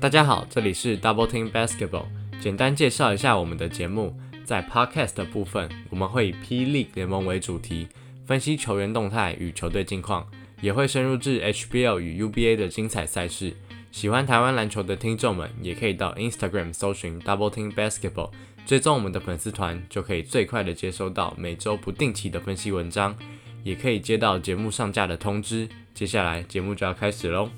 大家好，这里是 Double Team Basketball。简单介绍一下我们的节目，在 Podcast 的部分，我们会以霹雳联盟为主题，分析球员动态与球队近况，也会深入至 HBL 与 UBA 的精彩赛事。喜欢台湾篮球的听众们，也可以到 Instagram 搜寻 Double Team Basketball，追踪我们的粉丝团，就可以最快的接收到每周不定期的分析文章，也可以接到节目上架的通知。接下来节目就要开始喽。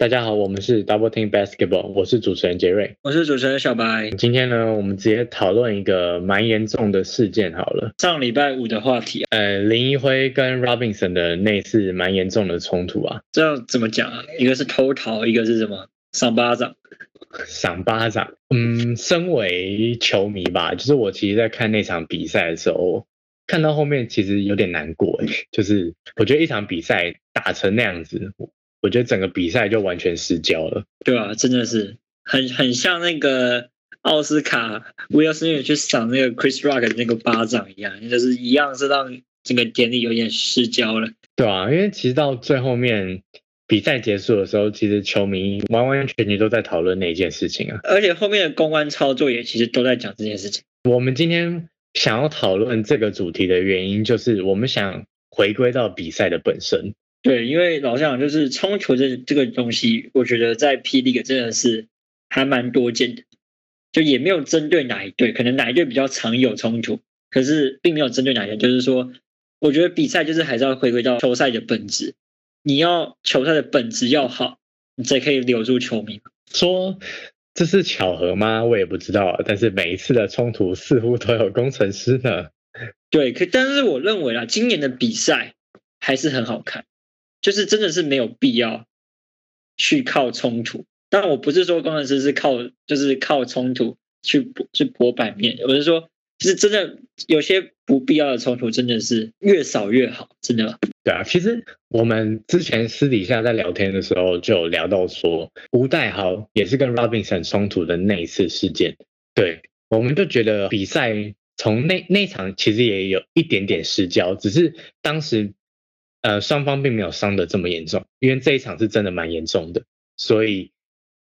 大家好，我们是 Double Team Basketball，我是主持人杰瑞，我是主持人小白。今天呢，我们直接讨论一个蛮严重的事件好了。上礼拜五的话题，呃，林一辉跟 Robinson 的那次蛮严重的冲突啊。这样怎么讲啊？一个是偷桃，一个是什么？赏巴掌。赏巴掌。嗯，身为球迷吧，就是我其实在看那场比赛的时候，看到后面其实有点难过，就是我觉得一场比赛打成那样子。我觉得整个比赛就完全失焦了，对啊，真的是很很像那个奥斯卡威尔斯去赏那个 Chris Rock 的那个巴掌一样，就是一样是让整个典礼有点失焦了。对啊，因为其实到最后面比赛结束的时候，其实球迷完完全全都在讨论那件事情啊，而且后面的公关操作也其实都在讲这件事情。我们今天想要讨论这个主题的原因，就是我们想回归到比赛的本身。对，因为老实讲，就是冲球这这个东西，我觉得在 P. League 真的是还蛮多见的，就也没有针对哪一队，可能哪一队比较常有冲突，可是并没有针对哪一队。就是说，我觉得比赛就是还是要回归到球赛的本质，你要球赛的本质要好，你才可以留住球迷。说这是巧合吗？我也不知道，但是每一次的冲突似乎都有工程师呢。对，可但是我认为啊，今年的比赛还是很好看。就是真的是没有必要去靠冲突，但我不是说工程师是靠就是靠冲突去去博版面，我是说，就是真的有些不必要的冲突，真的是越少越好，真的。对啊，其实我们之前私底下在聊天的时候就有聊到说，吴代豪也是跟 Robinson 冲突的那一次事件，对，我们就觉得比赛从那那场其实也有一点点失焦，只是当时。呃，双方并没有伤的这么严重，因为这一场是真的蛮严重的，所以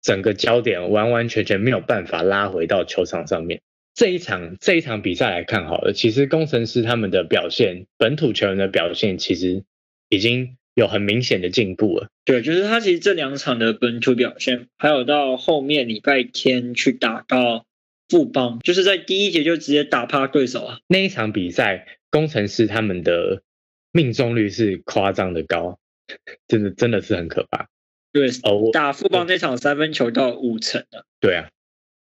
整个焦点完完全全没有办法拉回到球场上面。这一场这一场比赛来看好了，其实工程师他们的表现，本土球员的表现，其实已经有很明显的进步了。对，就是他其实这两场的本土表现，还有到后面礼拜天去打到富邦，就是在第一节就直接打趴对手啊。那一场比赛，工程师他们的。命中率是夸张的高，真的真的是很可怕。对，哦打富邦那场三分球到五成了。对啊，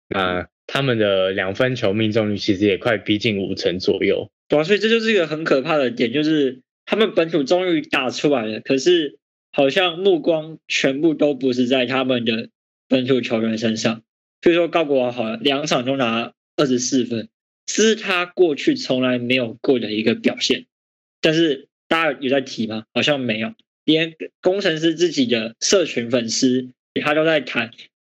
那他们的两分球命中率其实也快逼近五成左右。对啊，所以这就是一个很可怕的点，就是他们本土终于打出来了，可是好像目光全部都不是在他们的本土球员身上。所以说高国华好了，两场都拿二十四分，是他过去从来没有过的一个表现，但是。大家有在提吗？好像没有，连工程师自己的社群粉丝他都在谈。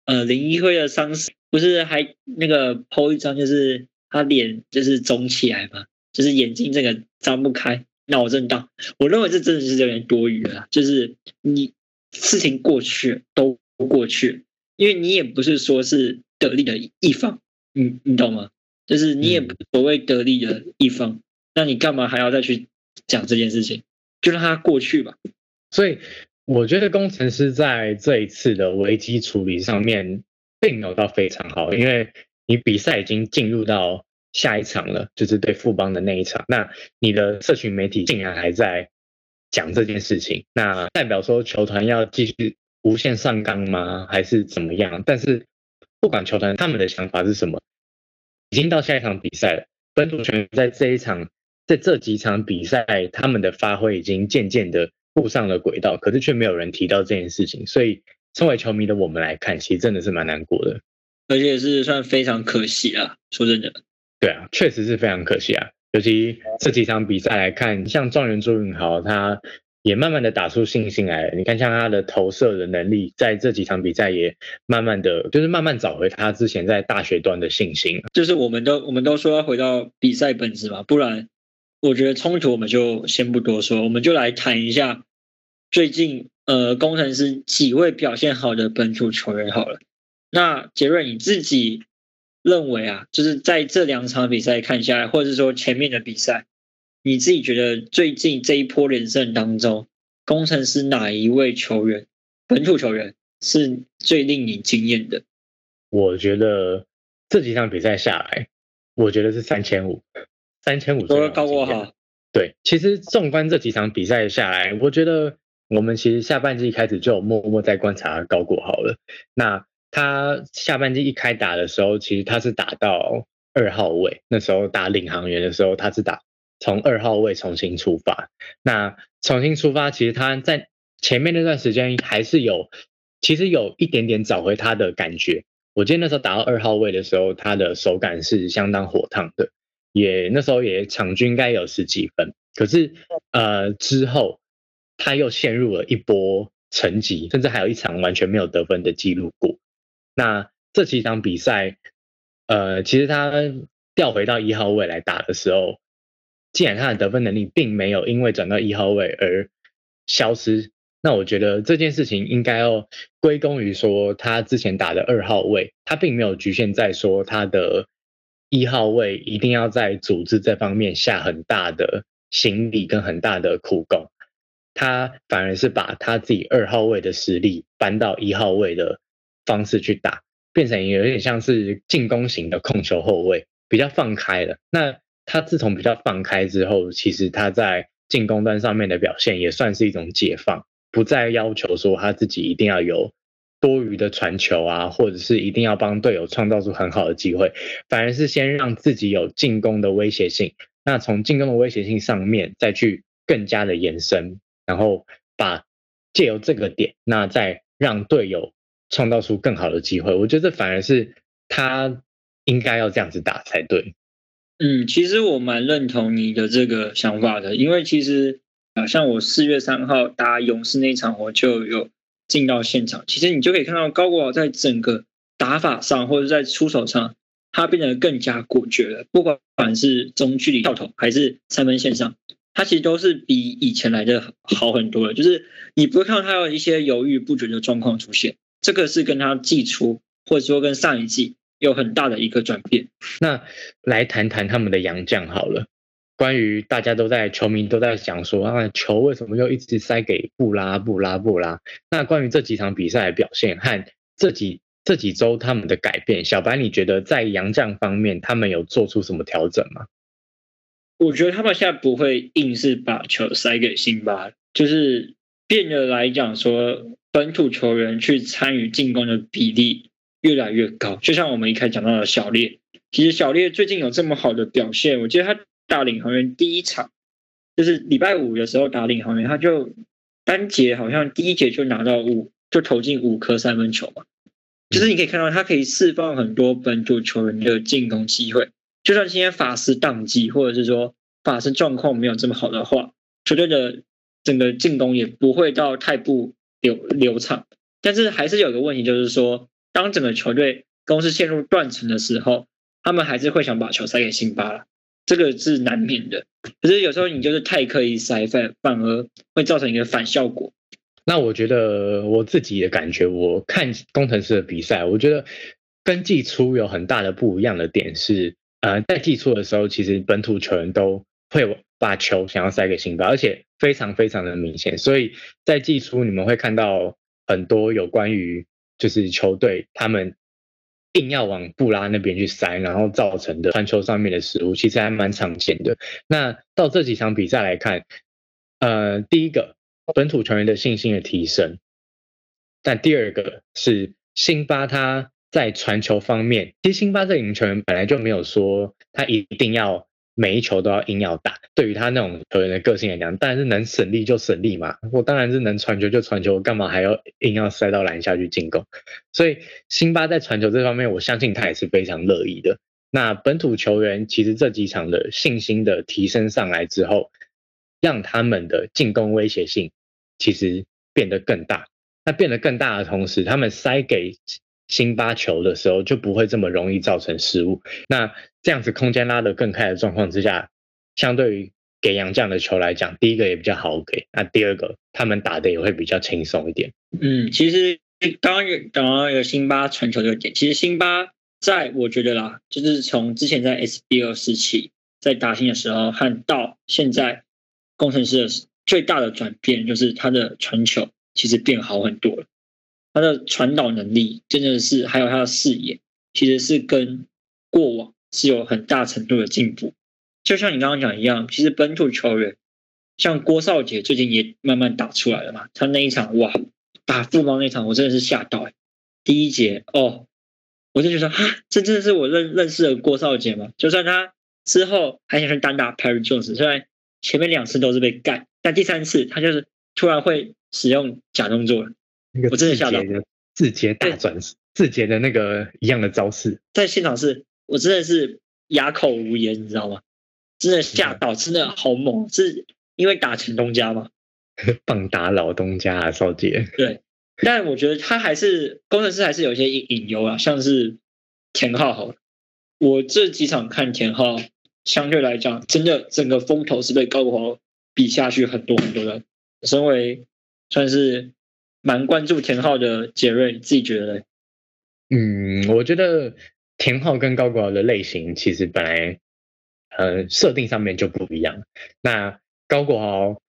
呃，林一辉的伤势不是还那个 po 一张，就是他脸就是肿起来嘛，就是眼睛这个张不开，脑震荡。我认为这真的是有点多余了，就是你事情过去都过去，因为你也不是说是得力的一方，你你懂吗？就是你也不所谓得力的一方，那你干嘛还要再去？讲这件事情，就让它过去吧。所以我觉得工程师在这一次的危机处理上面并没有到非常好，因为你比赛已经进入到下一场了，就是对富邦的那一场。那你的社群媒体竟然还在讲这件事情，那代表说球团要继续无限上纲吗？还是怎么样？但是不管球团他们的想法是什么，已经到下一场比赛了，本土球员在这一场。在这几场比赛，他们的发挥已经渐渐的步上了轨道，可是却没有人提到这件事情，所以身为球迷的我们来看，其实真的是蛮难过的，而且是算非常可惜啊。说真的，对啊，确实是非常可惜啊。尤其这几场比赛来看，像状元朱云豪，他也慢慢的打出信心来了。你看，像他的投射的能力，在这几场比赛也慢慢的就是慢慢找回他之前在大学端的信心。就是我们都我们都说要回到比赛本质嘛，不然。我觉得冲突我们就先不多说，我们就来谈一下最近呃工程师几位表现好的本土球员好了。那杰瑞你自己认为啊，就是在这两场比赛看下来，或者是说前面的比赛，你自己觉得最近这一波连胜当中，工程师哪一位球员本土球员是最令你惊艳的？我觉得这几场比赛下来，我觉得是三千五，三千五都高过哈。对，其实纵观这几场比赛下来，我觉得我们其实下半季开始就默默在观察高国豪了。那他下半季一开打的时候，其实他是打到二号位，那时候打领航员的时候，他是打从二号位重新出发。那重新出发，其实他在前面那段时间还是有，其实有一点点找回他的感觉。我记得那时候打到二号位的时候，他的手感是相当火烫的。也那时候也场均应该有十几分，可是呃之后他又陷入了一波沉寂，甚至还有一场完全没有得分的记录过。那这几场比赛，呃其实他调回到一号位来打的时候，既然他的得分能力并没有因为转到一号位而消失，那我觉得这件事情应该要归功于说他之前打的二号位，他并没有局限在说他的。一号位一定要在组织这方面下很大的心力跟很大的苦功，他反而是把他自己二号位的实力搬到一号位的方式去打，变成有点像是进攻型的控球后卫，比较放开了。那他自从比较放开之后，其实他在进攻端上面的表现也算是一种解放，不再要求说他自己一定要有。多余的传球啊，或者是一定要帮队友创造出很好的机会，反而是先让自己有进攻的威胁性。那从进攻的威胁性上面再去更加的延伸，然后把借由这个点，那再让队友创造出更好的机会。我觉得这反而是他应该要这样子打才对。嗯，其实我蛮认同你的这个想法的，因为其实啊，像我四月三号打勇士那场，我就有。进到现场，其实你就可以看到高国豪在整个打法上，或者在出手上，他变得更加果决了。不管是中距离跳投，还是三分线上，他其实都是比以前来的好很多了。就是你不会看到他有一些犹豫不决的状况出现，这个是跟他季初，或者说跟上一季有很大的一个转变。那来谈谈他们的洋将好了。关于大家都在球迷都在讲说啊，球为什么又一直塞给布拉布拉布拉？那关于这几场比赛的表现和这几这几周他们的改变，小白你觉得在洋将方面他们有做出什么调整吗？我觉得他们现在不会硬是把球塞给辛巴，就是变得来讲说本土球员去参与进攻的比例越来越高。就像我们一开始讲到的小烈，其实小烈最近有这么好的表现，我觉得他。大领航员第一场就是礼拜五的时候打领航员，他就单节好像第一节就拿到五，就投进五颗三分球嘛。就是你可以看到他可以释放很多本土球员的进攻机会，就算今天法师宕机，或者是说法师状况没有这么好的话，球队的整个进攻也不会到太不流流畅。但是还是有个问题，就是说当整个球队攻势陷入断层的时候，他们还是会想把球塞给辛巴了。这个是难免的，可是有时候你就是太刻意塞，反反而会造成一个反效果。那我觉得我自己的感觉，我看工程师的比赛，我觉得跟季初有很大的不一样的点是，呃，在季初的时候，其实本土球员都会把球想要塞给辛巴，而且非常非常的明显。所以在季初你们会看到很多有关于就是球队他们。硬要往布拉那边去塞，然后造成的传球上面的失误，其实还蛮常见的。那到这几场比赛来看，呃，第一个本土球员的信心的提升，但第二个是辛巴他在传球方面，其实辛巴这名球员本来就没有说他一定要。每一球都要硬要打，对于他那种球员的个性来讲，当然是能省力就省力嘛。我当然是能传球就传球，干嘛还要硬要塞到篮下去进攻？所以辛巴在传球这方面，我相信他也是非常乐意的。那本土球员其实这几场的信心的提升上来之后，让他们的进攻威胁性其实变得更大。那变得更大的同时，他们塞给。辛巴球的时候就不会这么容易造成失误。那这样子空间拉得更开的状况之下，相对于给杨将的球来讲，第一个也比较好给，那第二个他们打的也会比较轻松一点。嗯，其实刚刚有讲到有辛巴传球这个点，其实辛巴在我觉得啦，就是从之前在 SBL 时期在打新的时候，和到现在工程师的最大的转变，就是他的传球其实变好很多了，他的传导能力真的是，还有他的视野，其实是跟过往是有很大程度的进步。就像你刚刚讲一样，其实本土球员像郭少杰最近也慢慢打出来了嘛。他那一场哇，打富邦那场，我真的是吓到哎！第一节哦，我就觉得哈，这真的是我认认识的郭少杰吗？就算他之后还想去单打 Perry Jones，虽然前面两次都是被干，但第三次他就是突然会使用假动作了。我真的吓到，字节大转，字节的那个一样的招式，在现场是我真的是哑口无言，你知道吗？真的吓到，真的好猛！是因为打前东家吗？棒打老东家啊，少杰。对，但我觉得他还是工程师还是有一些隐隐忧啊，像是田浩好。我这几场看田浩，相对来讲，真的整个风头是被高国豪比下去很多很多的。身为算是蛮关注田浩的杰瑞，自己觉得呢？嗯，我觉得田浩跟高国豪的类型其实本来。呃，设定上面就不一样。那高国豪，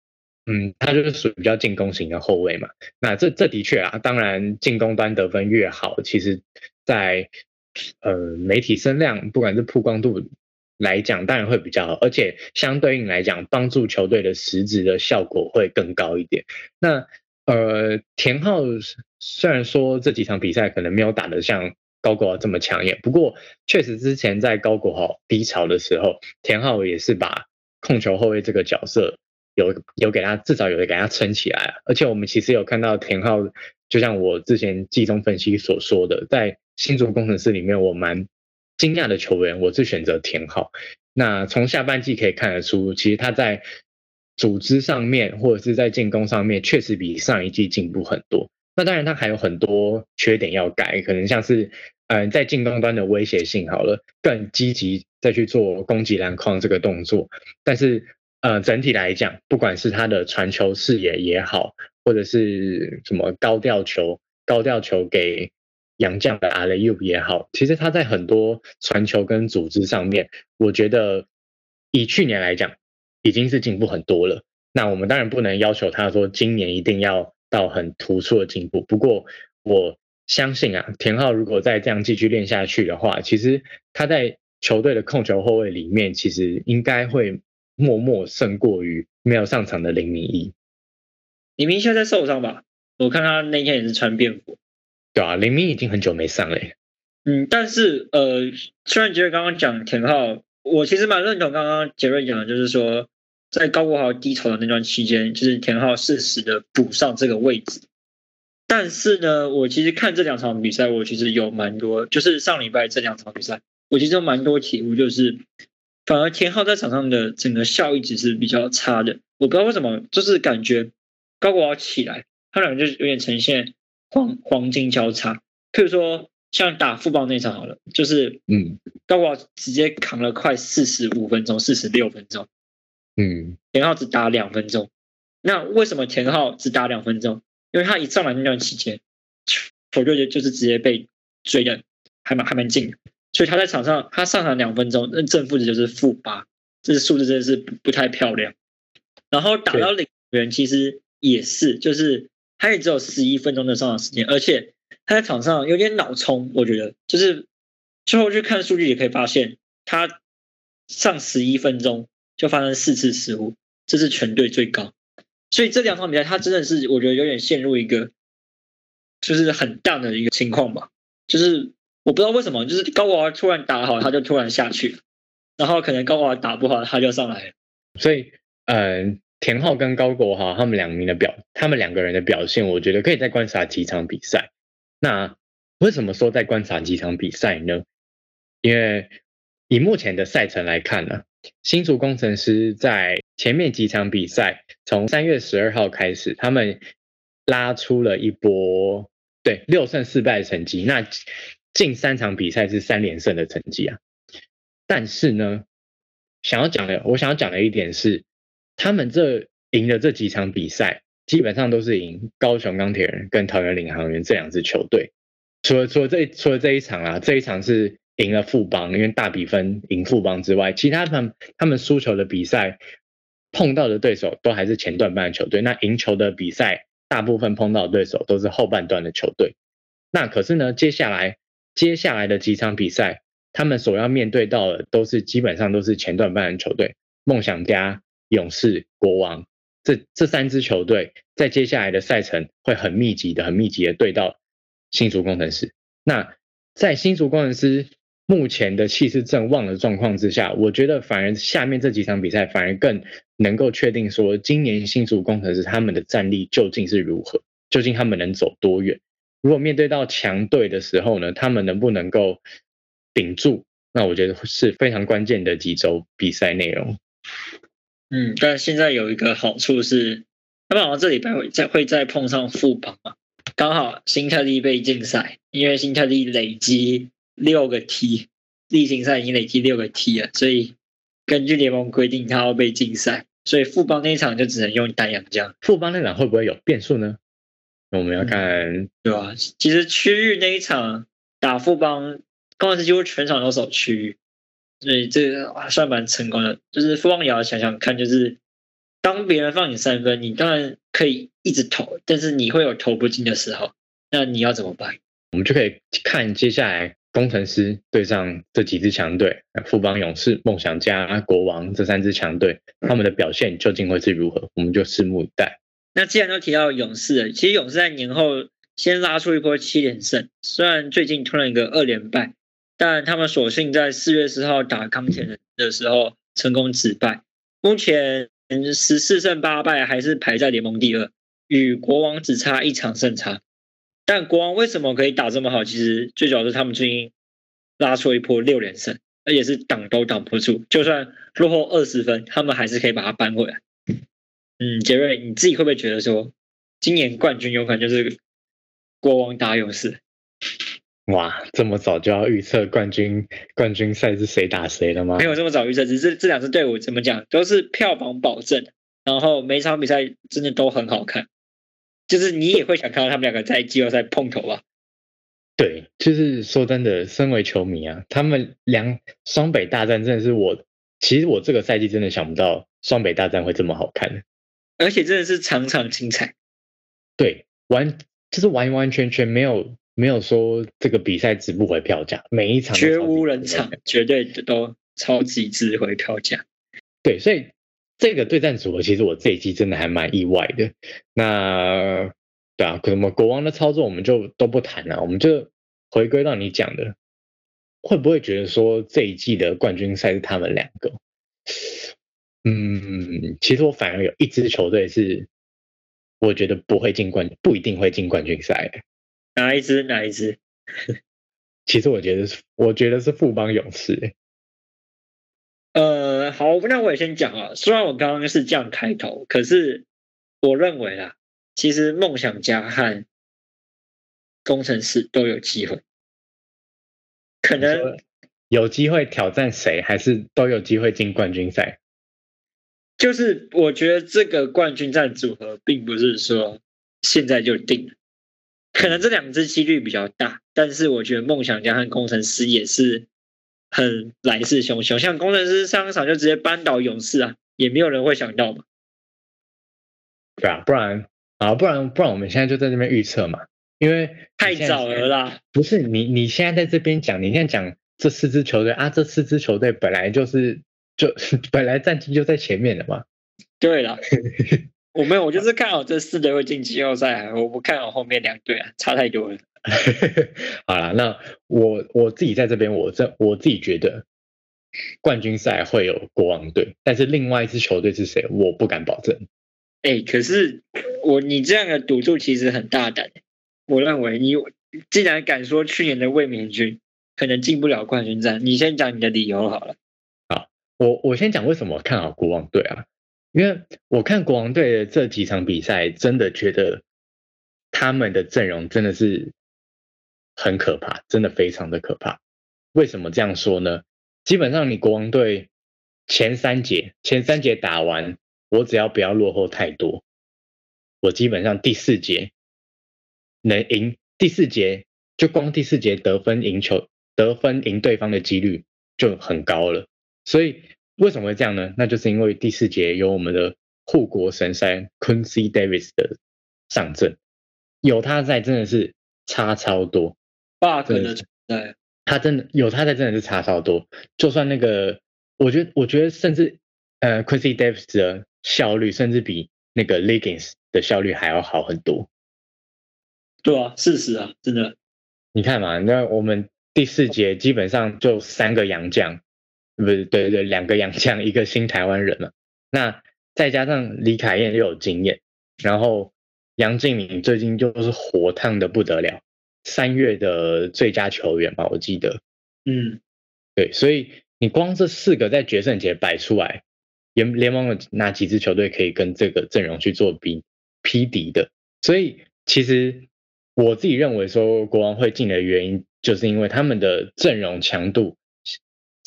嗯，他就是属于比较进攻型的后卫嘛。那这这的确啊，当然进攻端得分越好，其实，在呃媒体声量，不管是曝光度来讲，当然会比较好，而且相对应来讲，帮助球队的实质的效果会更高一点。那呃，田浩虽然说这几场比赛可能没有打得像。高国豪这么抢眼，不过确实之前在高国豪低潮的时候，田浩也是把控球后卫这个角色有有给他至少有给他撑起来而且我们其实有看到田浩，就像我之前季中分析所说的，在新竹工程师里面，我蛮惊讶的球员，我是选择田浩。那从下半季可以看得出，其实他在组织上面或者是在进攻上面，确实比上一季进步很多。那当然，他还有很多缺点要改，可能像是，嗯，在进攻端的威胁性好了，更积极再去做攻击篮筐这个动作。但是，呃，整体来讲，不管是他的传球视野也好，或者是什么高吊球、高吊球给杨将的阿雷又也好，其实他在很多传球跟组织上面，我觉得以去年来讲，已经是进步很多了。那我们当然不能要求他说今年一定要。到很突出的进步，不过我相信啊，田浩如果再这样继续练下去的话，其实他在球队的控球后卫里面，其实应该会默默胜过于没有上场的林明义。林明现在受伤吧？我看他那天也是穿便服。对啊，林明已经很久没上了。嗯，但是呃，虽然觉得刚刚讲田浩，我其实蛮认同刚刚杰瑞讲的，就是说。在高国豪低潮的那段期间，就是田浩适时的补上这个位置。但是呢，我其实看这两场比赛，我其实有蛮多，就是上礼拜这两场比赛，我其实有蛮多体悟，就是反而田浩在场上的整个效益值是比较差的。我不知道为什么，就是感觉高国豪起来，他两个就有点呈现黄黄金交叉。譬如说，像打富邦那场好了，就是嗯，高国直接扛了快四十五分钟，四十六分钟。嗯，田浩只打两分钟，那为什么田浩只打两分钟？因为他一上来那段期间，球队就是直接被追的还蛮还蛮近的，所以他在场上他上场两分钟，那正负值就是负八，这数字真的是不不太漂亮。然后打到领人其实也是，就是他也只有十一分钟的上场时间，而且他在场上有点脑冲，我觉得就是最后去看数据也可以发现，他上十一分钟。就发生四次失误，这是全队最高。所以这两场比赛，他真的是我觉得有点陷入一个就是很淡的一个情况吧。就是我不知道为什么，就是高国华突然打好，他就突然下去然后可能高华打不好，他就上来所以，嗯，田浩跟高国豪他们两名的表，他们两个人的表现，我觉得可以再观察几场比赛。那为什么说再观察几场比赛呢？因为以目前的赛程来看呢。新竹工程师在前面几场比赛，从三月十二号开始，他们拉出了一波对六胜四败的成绩。那近三场比赛是三连胜的成绩啊。但是呢，想要讲的，我想要讲的一点是，他们这赢的这几场比赛，基本上都是赢高雄钢铁人跟桃园领航员这两支球队。除了除了这除了这一场啊，这一场是赢了富邦，因为大比分赢富邦之外，其他他们他们输球的比赛碰到的对手都还是前段班的球队。那赢球的比赛，大部分碰到的对手都是后半段的球队。那可是呢，接下来接下来的几场比赛，他们所要面对到的都是基本上都是前段班的球队，梦想家、勇士、国王这这三支球队，在接下来的赛程会很密集的、很密集的对到新竹工程师。那在新竹工程师目前的气势正旺的状况之下，我觉得反而下面这几场比赛反而更能够确定说，今年新竹工程师他们的战力究竟是如何，究竟他们能走多远。如果面对到强队的时候呢，他们能不能够顶住？那我觉得是非常关键的几周比赛内容。嗯，但现在有一个好处是，他们好像这礼拜会再会再碰上副榜嘛，刚好新特利被禁赛，因为新特利累积六个 T，例行赛已经累积六个 T 了，所以根据联盟规定，他要被禁赛，所以副帮那一场就只能用丹阳将。副帮那场会不会有变数呢？我们要看，对吧？其实区域那一场打副帮，刚开始几乎全场都守区域，所以这个还算蛮成功的。就是富邦也要想想看，就是当别人放你三分，你当然可以一直投，但是你会有投不进的时候，那你要怎么办？我们就可以看接下来工程师对上这几支强队，富邦勇士、梦想家、国王这三支强队，他们的表现究竟会是如何？我们就拭目以待。那既然都提到勇士了，其实勇士在年后先拉出一波七连胜，虽然最近突然一个二连败，但他们索性在四月十号打钢铁人的时候成功止败，目前十四胜八败，还是排在联盟第二，与国王只差一场胜差。但国王为什么可以打这么好？其实最主要是他们最近拉出一波六连胜，而且是挡都挡不住，就算落后二十分，他们还是可以把它扳回来。嗯，杰瑞，你自己会不会觉得说，今年冠军有可能就是国王打勇士？哇，这么早就要预测冠军冠军赛是谁打谁了吗？没有这么早预测，只是这两支队伍怎么讲都是票房保证，然后每场比赛真的都很好看，就是你也会想看到他们两个在季后赛碰头吧？对，就是说真的，身为球迷啊，他们两双北大战真的是我，其实我这个赛季真的想不到双北大战会这么好看。而且真的是场场精彩，对，完就是完完全全没有没有说这个比赛值不回票价，每一场绝无人场，绝对都超级值回票价。对，所以这个对战组合其实我这一季真的还蛮意外的。那对啊，可能国王的操作我们就都不谈了，我们就回归到你讲的，会不会觉得说这一季的冠军赛是他们两个？嗯，其实我反而有一支球队是，我觉得不会进冠，不一定会进冠军赛。哪一支？哪一支？其实我觉得是，我觉得是富邦勇士。呃，好，那我也先讲啊。虽然我刚刚是这样开头，可是我认为啦，其实梦想家和工程师都有机会，可能有机会挑战谁，还是都有机会进冠军赛。就是我觉得这个冠军战组合并不是说现在就定了，可能这两支几率比较大，但是我觉得梦想家和工程师也是很来势汹汹，像工程师上场就直接扳倒勇士啊，也没有人会想到嘛。对啊，不然啊，不然不然我们现在就在这边预测嘛，因为太早了啦。不是你你现在在这边讲，你现在讲这四支球队啊，这四支球队本来就是。就 本来战绩就在前面的嘛。对了，我没有，我就是看好这四队会进季后赛，我不看好后面两队啊，差太多了。好了，那我我自己在这边，我这我自己觉得冠军赛会有国王队，但是另外一支球队是谁，我不敢保证。哎，可是我你这样的赌注其实很大胆，我认为你既然敢说去年的卫冕军可能进不了冠军战，你先讲你的理由好了。好我我先讲为什么看好国王队啊？因为我看国王队的这几场比赛，真的觉得他们的阵容真的是很可怕，真的非常的可怕。为什么这样说呢？基本上你国王队前三节前三节打完，我只要不要落后太多，我基本上第四节能赢，第四节就光第四节得分赢球，得分赢对方的几率就很高了。所以为什么会这样呢？那就是因为第四节有我们的护国神山 Quincy Davis 的上阵，有他在真的是差超多。bug 对的存在，他真的有他在，真的是差超多。就算那个，我觉得，我觉得甚至呃，Quincy Davis 的效率甚至比那个 Legends 的效率还要好很多。对啊，事实啊，真的，你看嘛，那我们第四节基本上就三个洋将，不是对对对，两个洋将，一个新台湾人嘛。那再加上李凯燕又有经验，然后杨敬敏最近就是火烫的不得了，三月的最佳球员吧，我记得。嗯，对，所以你光这四个在决胜节摆出来，联联盟有哪几支球队可以跟这个阵容去做比匹敌的？所以其实我自己认为说国王会进的原因，就是因为他们的阵容强度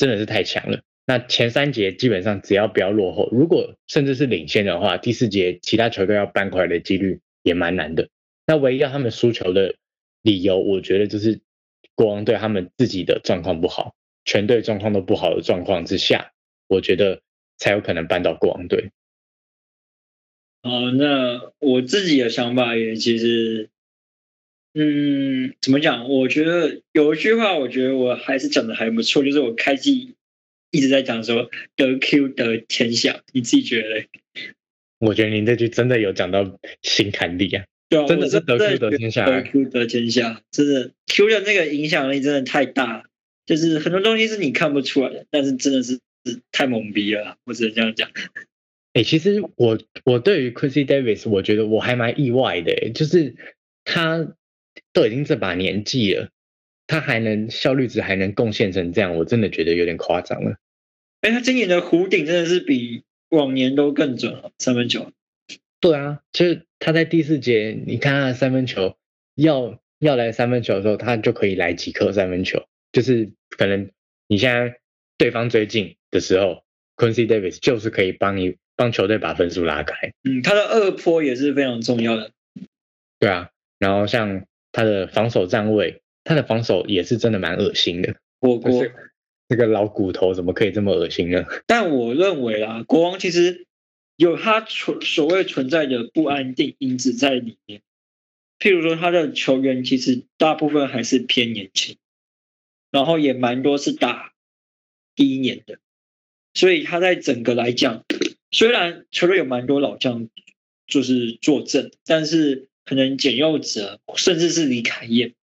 真的是太强了。那前三节基本上只要不要落后，如果甚至是领先的话，第四节其他球队要扳回来的几率也蛮难的。那唯一要他们输球的理由，我觉得就是国王队他们自己的状况不好，全队状况都不好的状况之下，我觉得才有可能扳到国王队。好，那我自己的想法也其实，嗯，怎么讲？我觉得有一句话，我觉得我还是讲的还不错，就是我开机一直在讲说得 Q 得天下，你自己觉得嘞？我觉得您这句真的有讲到心坎里啊！对啊，真的是得 Q 得天下得 Q 得天下，真的 Q 的那个影响力真的太大，就是很多东西是你看不出来的，但是真的是是太懵逼了，我只能这样讲。哎、其实我我对于 Quincy Davis，我觉得我还蛮意外的、欸，就是他都已经这把年纪了，他还能效率值还能贡献成这样，我真的觉得有点夸张了。哎，他今年的弧顶真的是比往年都更准了，三分球。对啊，就是他在第四节，你看他的三分球要要来三分球的时候，他就可以来几颗三分球，就是可能你现在对方追进的时候，Quincy Davis 就是可以帮你帮球队把分数拉开。嗯，他的二坡也是非常重要的。对啊，然后像他的防守站位，他的防守也是真的蛮恶心的。火锅就是那个老骨头怎么可以这么恶心呢？但我认为啊，国王其实有他存所谓存在的不安定因子在里面。譬如说，他的球员其实大部分还是偏年轻，然后也蛮多是打第一年的，所以他在整个来讲，虽然球队有蛮多老将就是坐镇，但是可能简佑哲甚至是李凯燕，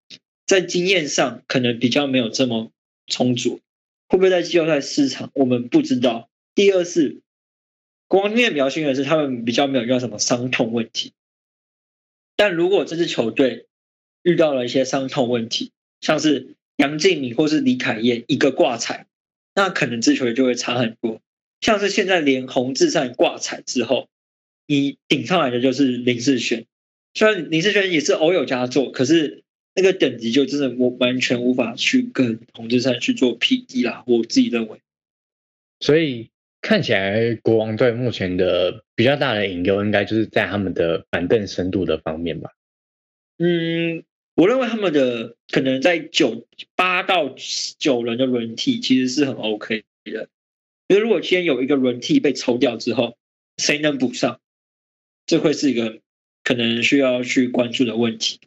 在经验上可能比较没有这么充足。会不会在季后赛市场？我们不知道。第二是，国王今年比较幸运的是，他们比较没有遇到什么伤痛问题。但如果这支球队遇到了一些伤痛问题，像是杨敬敏或是李凯燕一个挂彩，那可能这球队就会差很多。像是现在连洪志善挂彩之后，你顶上来的就是林志炫，虽然林世轩也是偶有佳作，可是那个等级就真的我完全无法去跟洪志山去做匹敌啦。我自己认为。所以看起来国王队目前的比较大的隐忧，应该就是在他们的板凳深度的方面吧。嗯，我认为他们的可能在九八到九人的轮替其实是很 OK 的。因为如果今天有一个轮替被抽掉之后，谁能补上，这会是一个可能需要去关注的问题。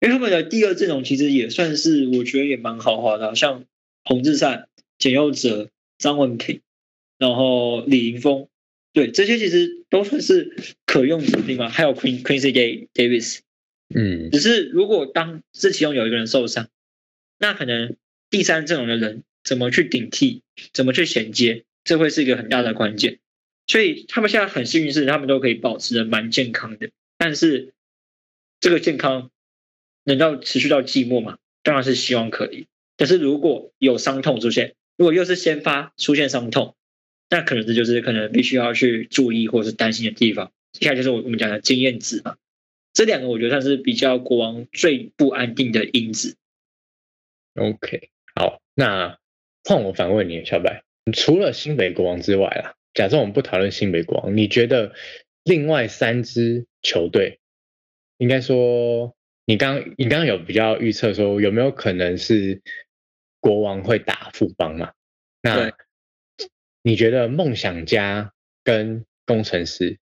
因为他们的第二阵容其实也算是我觉得也蛮豪华的，像洪志善、简佑哲、张文平，然后李云峰，对这些其实都算是可用的地方，还有 Queen Quincy Davis。嗯，只是如果当这其中有一个人受伤，那可能第三阵容的人怎么去顶替，怎么去衔接，这会是一个很大的关键。所以他们现在很幸运是，他们都可以保持的蛮健康的。但是这个健康能到持续到寂寞吗？当然是希望可以。但是如果有伤痛出现，如果又是先发出现伤痛，那可能这就是可能必须要去注意或是担心的地方。接下来就是我我们讲的经验值嘛。这两个我觉得算是比较国王最不安定的因子。OK，好，那换我反问你，小白，除了新北国王之外啦，假设我们不讨论新北国王，你觉得另外三支球队，应该说你刚你刚刚有比较预测说有没有可能是国王会打富邦嘛？那你觉得梦想家跟工程师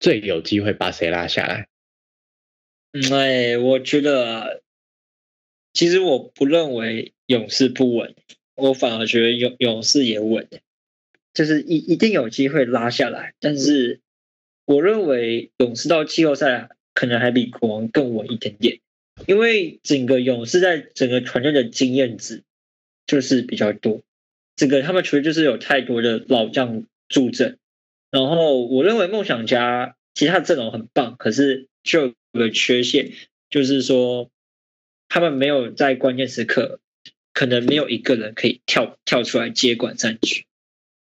最有机会把谁拉下来？嗯，哎，我觉得其实我不认为勇士不稳，我反而觉得勇勇士也稳，就是一一定有机会拉下来。但是我认为勇士到季后赛可能还比国王更稳一点点，因为整个勇士在整个团队的经验值就是比较多，这个他们球队就是有太多的老将助阵。然后我认为梦想家其他的阵容很棒，可是就有个缺陷，就是说他们没有在关键时刻，可能没有一个人可以跳跳出来接管战局。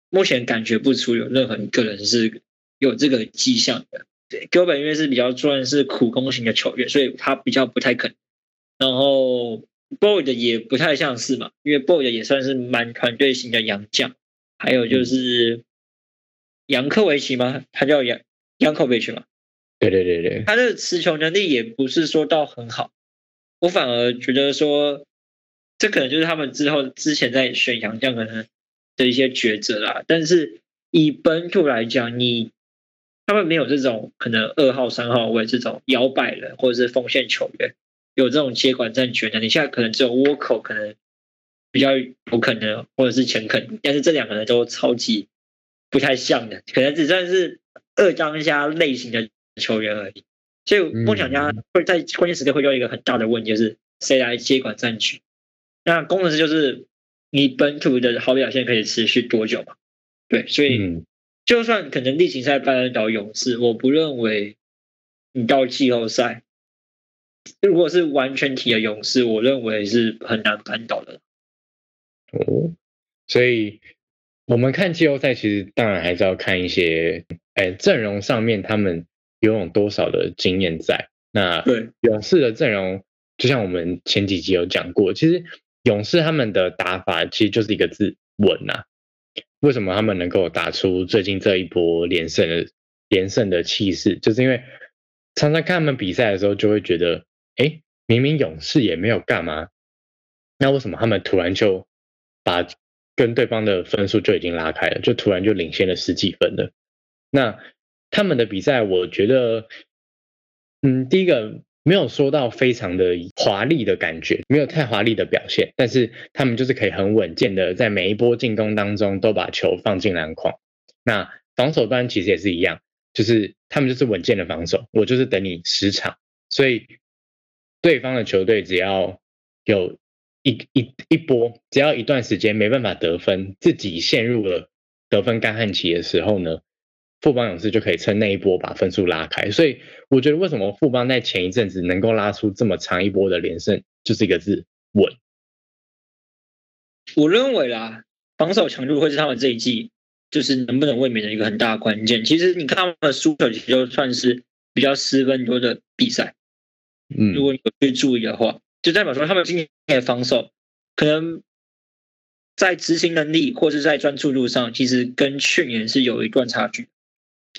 目前感觉不出有任何一个人是有这个迹象的。对，戈本因为是比较算是苦攻型的球员，所以他比较不太可能。然后 Boyd 也不太像是嘛，因为 Boyd 也算是蛮团队型的洋将。还有就是。杨科维奇吗？他叫杨杨科维奇吗？对对对对，他的持球能力也不是说到很好，我反而觉得说，这可能就是他们之后之前在选洋将可能的一些抉择啦。但是以本土来讲，你他们没有这种可能二号、三号位这种摇摆人或者是锋线球员有这种接管战权的，你现在可能只有沃口可能比较有可能，或者是钱肯，但是这两个人都超级。不太像的，可能只算是二当家类型的球员而已。所以梦想家会在关键时刻会有一个很大的问题，就是谁来接管战局？那工程师就是你本土的好表现可以持续多久嘛？对，所以就算可能例行赛扳倒勇士，我不认为你到季后赛，如果是完全体的勇士，我认为是很难扳倒的。哦，所以。我们看季后赛，其实当然还是要看一些，哎，阵容上面他们拥有多少的经验在。那对勇士的阵容，就像我们前几集有讲过，其实勇士他们的打法其实就是一个字稳呐。为什么他们能够打出最近这一波连胜的连胜的气势？就是因为常常看他们比赛的时候，就会觉得，哎，明明勇士也没有干嘛，那为什么他们突然就把？跟对方的分数就已经拉开了，就突然就领先了十几分了。那他们的比赛，我觉得，嗯，第一个没有说到非常的华丽的感觉，没有太华丽的表现，但是他们就是可以很稳健的在每一波进攻当中都把球放进篮筐。那防守端其实也是一样，就是他们就是稳健的防守，我就是等你十场，所以对方的球队只要有。一一一波，只要一段时间没办法得分，自己陷入了得分干旱期的时候呢，富邦勇士就可以趁那一波把分数拉开。所以我觉得为什么富邦在前一阵子能够拉出这么长一波的连胜，就是一个字稳。我认为啦，防守强度会是他们这一季就是能不能卫冕的一个很大的关键。其实你看他们的输球，其实就算是比较失分多的比赛。嗯，如果你有去注意的话。就代表说，他们今年的防守可能在执行能力或是在专注度上，其实跟去年是有一段差距。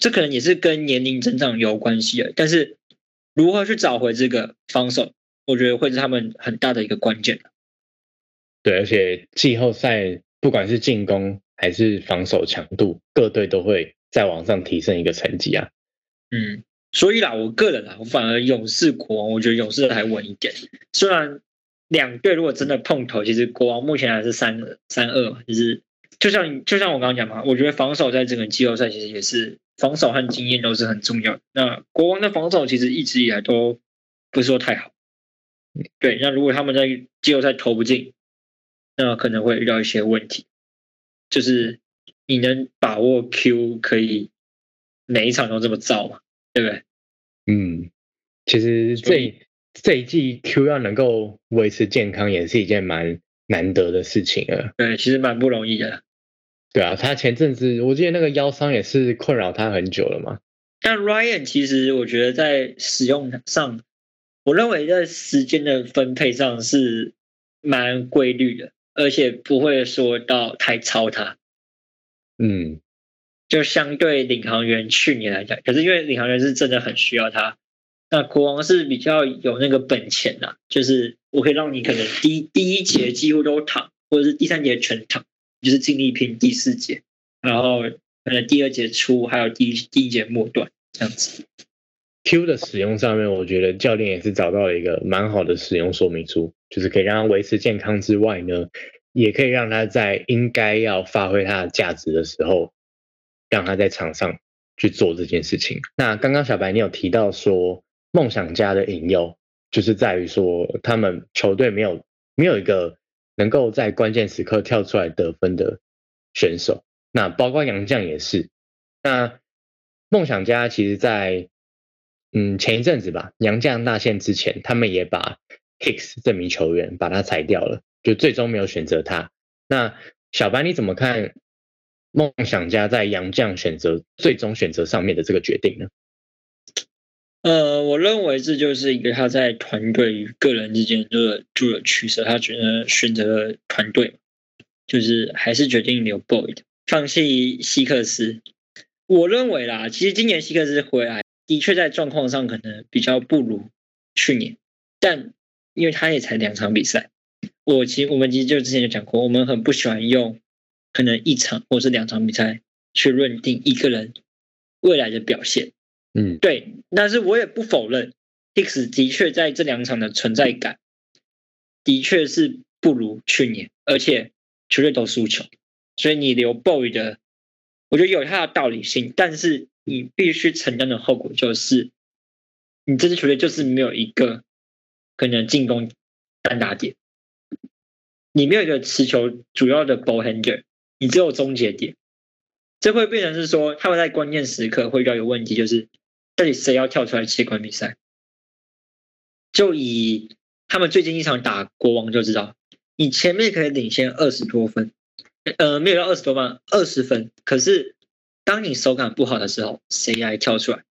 这可能也是跟年龄增长有关系的。但是如何去找回这个防守，我觉得会是他们很大的一个关键对，而且季后赛不管是进攻还是防守强度，各队都会再往上提升一个层级啊。嗯。所以啦，我个人啊，我反而勇士国王，我觉得勇士还稳一点。虽然两队如果真的碰头，其实国王目前还是三三二嘛，就是就像就像我刚刚讲嘛，我觉得防守在整个季后赛其实也是防守和经验都是很重要。那国王的防守其实一直以来都不是说太好。对，那如果他们在季后赛投不进，那可能会遇到一些问题。就是你能把握 Q 可以每一场都这么造嘛？对不对？嗯，其实这这一季 Q 要能够维持健康，也是一件蛮难得的事情啊。对，其实蛮不容易的。对啊，他前阵子我记得那个腰伤也是困扰他很久了嘛。但 Ryan 其实我觉得在使用上，我认为在时间的分配上是蛮规律的，而且不会说到太超他。嗯。就相对领航员去年来讲，可是因为领航员是真的很需要他，那国王是比较有那个本钱呐，就是我可以让你可能第第一节几乎都躺，或者是第三节全躺，就是尽力拼第四节，然后可能第二节初还有第第一节末段这样子。Q 的使用上面，我觉得教练也是找到了一个蛮好的使用说明书，就是可以让他维持健康之外呢，也可以让他在应该要发挥他的价值的时候。让他在场上去做这件事情。那刚刚小白你有提到说，梦想家的引诱就是在于说，他们球队没有没有一个能够在关键时刻跳出来得分的选手。那包括杨绛也是。那梦想家其实，在嗯前一阵子吧，杨绛大线之前，他们也把 Hicks 这名球员把他裁掉了，就最终没有选择他。那小白你怎么看？梦想家在杨将选择最终选择上面的这个决定呢？呃，我认为这就是一个他在团队与个人之间的做了取舍，他觉得选择了团队，就是还是决定留 Boyd，放弃希克斯。我认为啦，其实今年希克斯回来的确在状况上可能比较不如去年，但因为他也才两场比赛，我其实我们其实就之前就讲过，我们很不喜欢用。可能一场或是两场比赛去认定一个人未来的表现，嗯，对。但是我也不否认，Hicks 的确在这两场的存在感的确是不如去年，而且球队都输球，所以你留 Boy 的，我觉得有他的道理性。但是你必须承担的后果就是，你这支球队就是没有一个可能进攻单打点，你没有一个持球主要的 ball handler。你只有终结点，这会变成是说，他们在关键时刻会遇到一个问题，就是到底谁要跳出来接管比赛？就以他们最近一场打国王就知道，你前面可以领先二十多分，呃，没有到二十多分，二十分。可是当你手感不好的时候，谁来跳出来？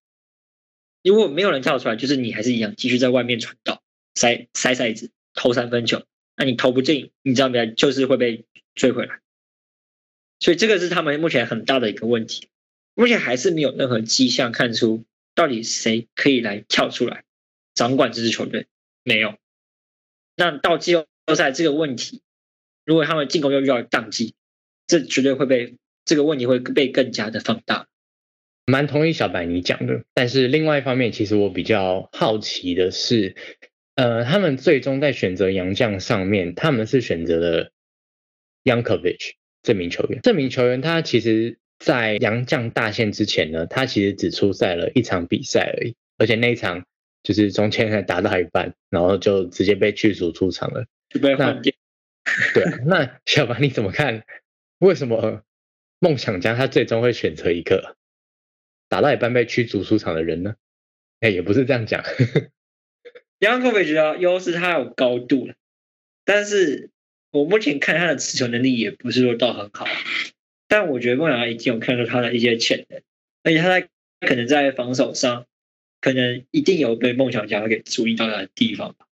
如果没有人跳出来，就是你还是一样继续在外面传导、塞塞塞子、投三分球，那你投不进，你知道没？就是会被追回来。所以这个是他们目前很大的一个问题，目前还是没有任何迹象看出到底谁可以来跳出来掌管这支球队，没有。那到季后赛这个问题，如果他们进攻又遇到宕机，这绝对会被这个问题会被更加的放大。蛮同意小白你讲的，但是另外一方面，其实我比较好奇的是，呃，他们最终在选择杨将上面，他们是选择了 Yankovic。这名球员，这名球员他其实，在杨将大限之前呢，他其实只出赛了一场比赛而已，而且那一场就是中间还打到一半，然后就直接被驱逐出场了。那对，那小白你怎么看？为什么梦想家他最终会选择一个打到一半被驱逐出场的人呢？哎，也不是这样讲。杨科维觉得优势他有高度了，但是。我目前看他的持球能力也不是说到很好，但我觉得梦想已经有看到他的一些潜能，而且他在可能在防守上，可能一定有被梦想家给注意到的地方吧，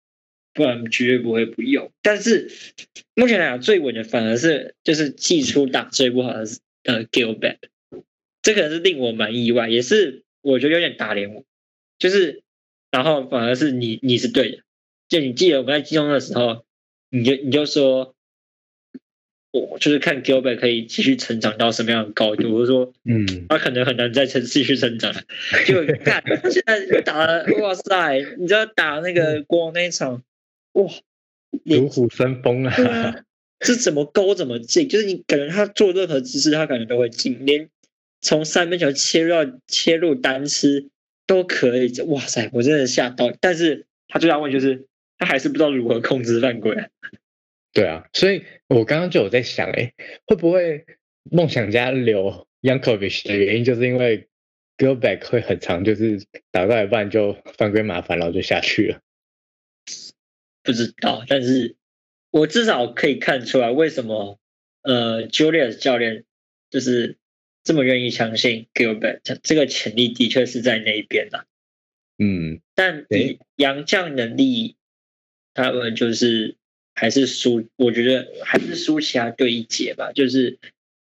不然绝对不会不用。但是目前来讲最稳的反而是就是季初打最不好的是呃 Gilbert，这可能是令我蛮意外，也是我觉得有点打脸我，就是然后反而是你你是对的，就你记得我们在季中的时候。你就你就说，我就是看 Gilbert 可以继续成长到什么样的高度，我说，嗯，他可能很难再成继续成长。就看现在打了，哇塞！你知道打那个国王那一场，哇，如虎生风啊！这怎么勾怎么进，就是你感觉他做任何姿势，他可能都会进，连从三分球切入到切入单吃都可以。哇塞，我真的吓到！但是他最大问题就是。他还是不知道如何控制犯规。对啊，所以我刚刚就有在想，哎，会不会梦想家留 Youngkovich 的原因，就是因为 g i r l b a c k 会很长，就是打到一半就犯规麻烦，然后就下去了。不知道，但是我至少可以看出来，为什么呃 Julius 教练就是这么愿意相信 Go Back，这个潜力的确是在那一边的。嗯，但以杨将能力。他们就是还是输，我觉得还是输其他队一截吧。就是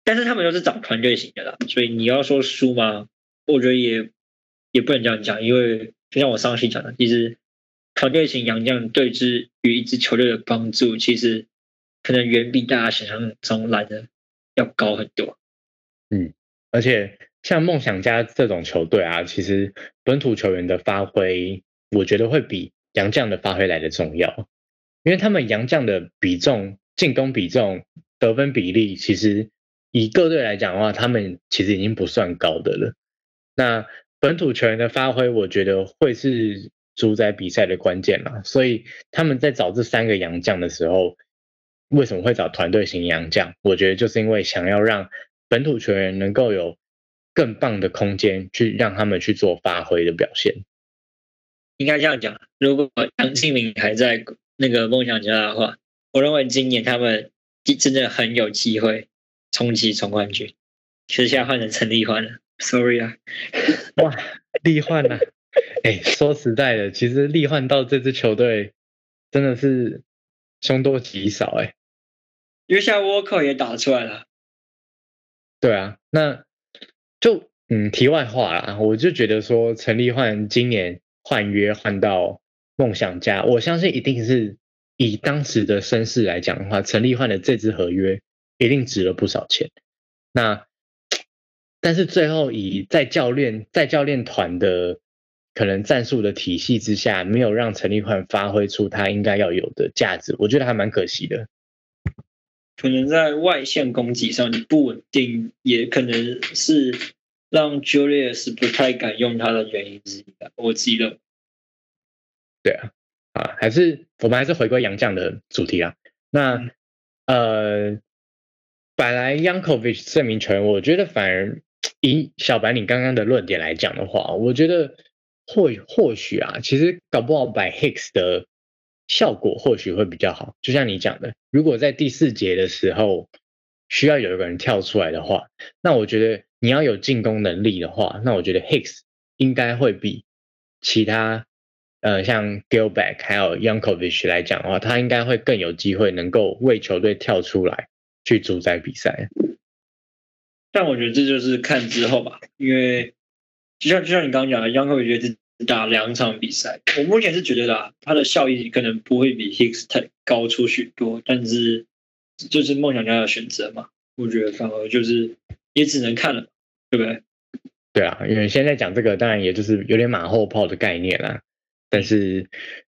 但是他们都是找团队型的啦，所以你要说输吗？我觉得也也不能这样讲，因为就像我上期讲的，其实团队型洋将对之于一支球队的帮助，其实可能远比大家想象中来的要高很多。嗯，而且像梦想家这种球队啊，其实本土球员的发挥，我觉得会比洋将的发挥来的重要，因为他们洋将的比重、进攻比重、得分比例，其实以各队来讲的话，他们其实已经不算高的了。那本土球员的发挥，我觉得会是主宰比赛的关键了。所以他们在找这三个洋将的时候，为什么会找团队型洋将？我觉得就是因为想要让本土球员能够有更棒的空间，去让他们去做发挥的表现。应该这样讲，如果杨敬明还在那个梦想家的话，我认为今年他们真的很有机会冲击总冠军。其实现在换成陈立焕了，sorry 啊，哇，立焕啊，哎，说实在的，其实立焕到这支球队真的是凶多吉少哎，因为现在沃克也打出来了。对啊，那就嗯，题外话啦，我就觉得说陈立焕今年。换约换到梦想家，我相信一定是以当时的身世来讲的话，陈立焕的这支合约一定值了不少钱。那但是最后以在教练在教练团的可能战术的体系之下，没有让陈立焕发挥出他应该要有的价值，我觉得还蛮可惜的。可能在外线攻击上你不稳定，也可能是。让 Julius 不太敢用他的原因之一吧，我记得。对啊，啊，还是我们还是回归杨将的主题啊。那呃，本来 Yankovic 这名球员，我觉得反而以小白你刚刚的论点来讲的话，我觉得或或许啊，其实搞不好摆 Hicks 的效果或许会比较好。就像你讲的，如果在第四节的时候需要有一个人跳出来的话，那我觉得。你要有进攻能力的话，那我觉得 Hicks 应该会比其他呃像 Gilback 还有 Yankovic 来讲的话，他应该会更有机会能够为球队跳出来去主宰比赛。但我觉得这就是看之后吧，因为就像就像你刚刚讲的，Yankovic 只打两场比赛，我目前是觉得啦，他的效益可能不会比 Hicks 太高出许多，但是就是梦想家的选择嘛，我觉得反而就是。也只能看了，对不对？对啊，因为现在讲这个，当然也就是有点马后炮的概念啦。但是，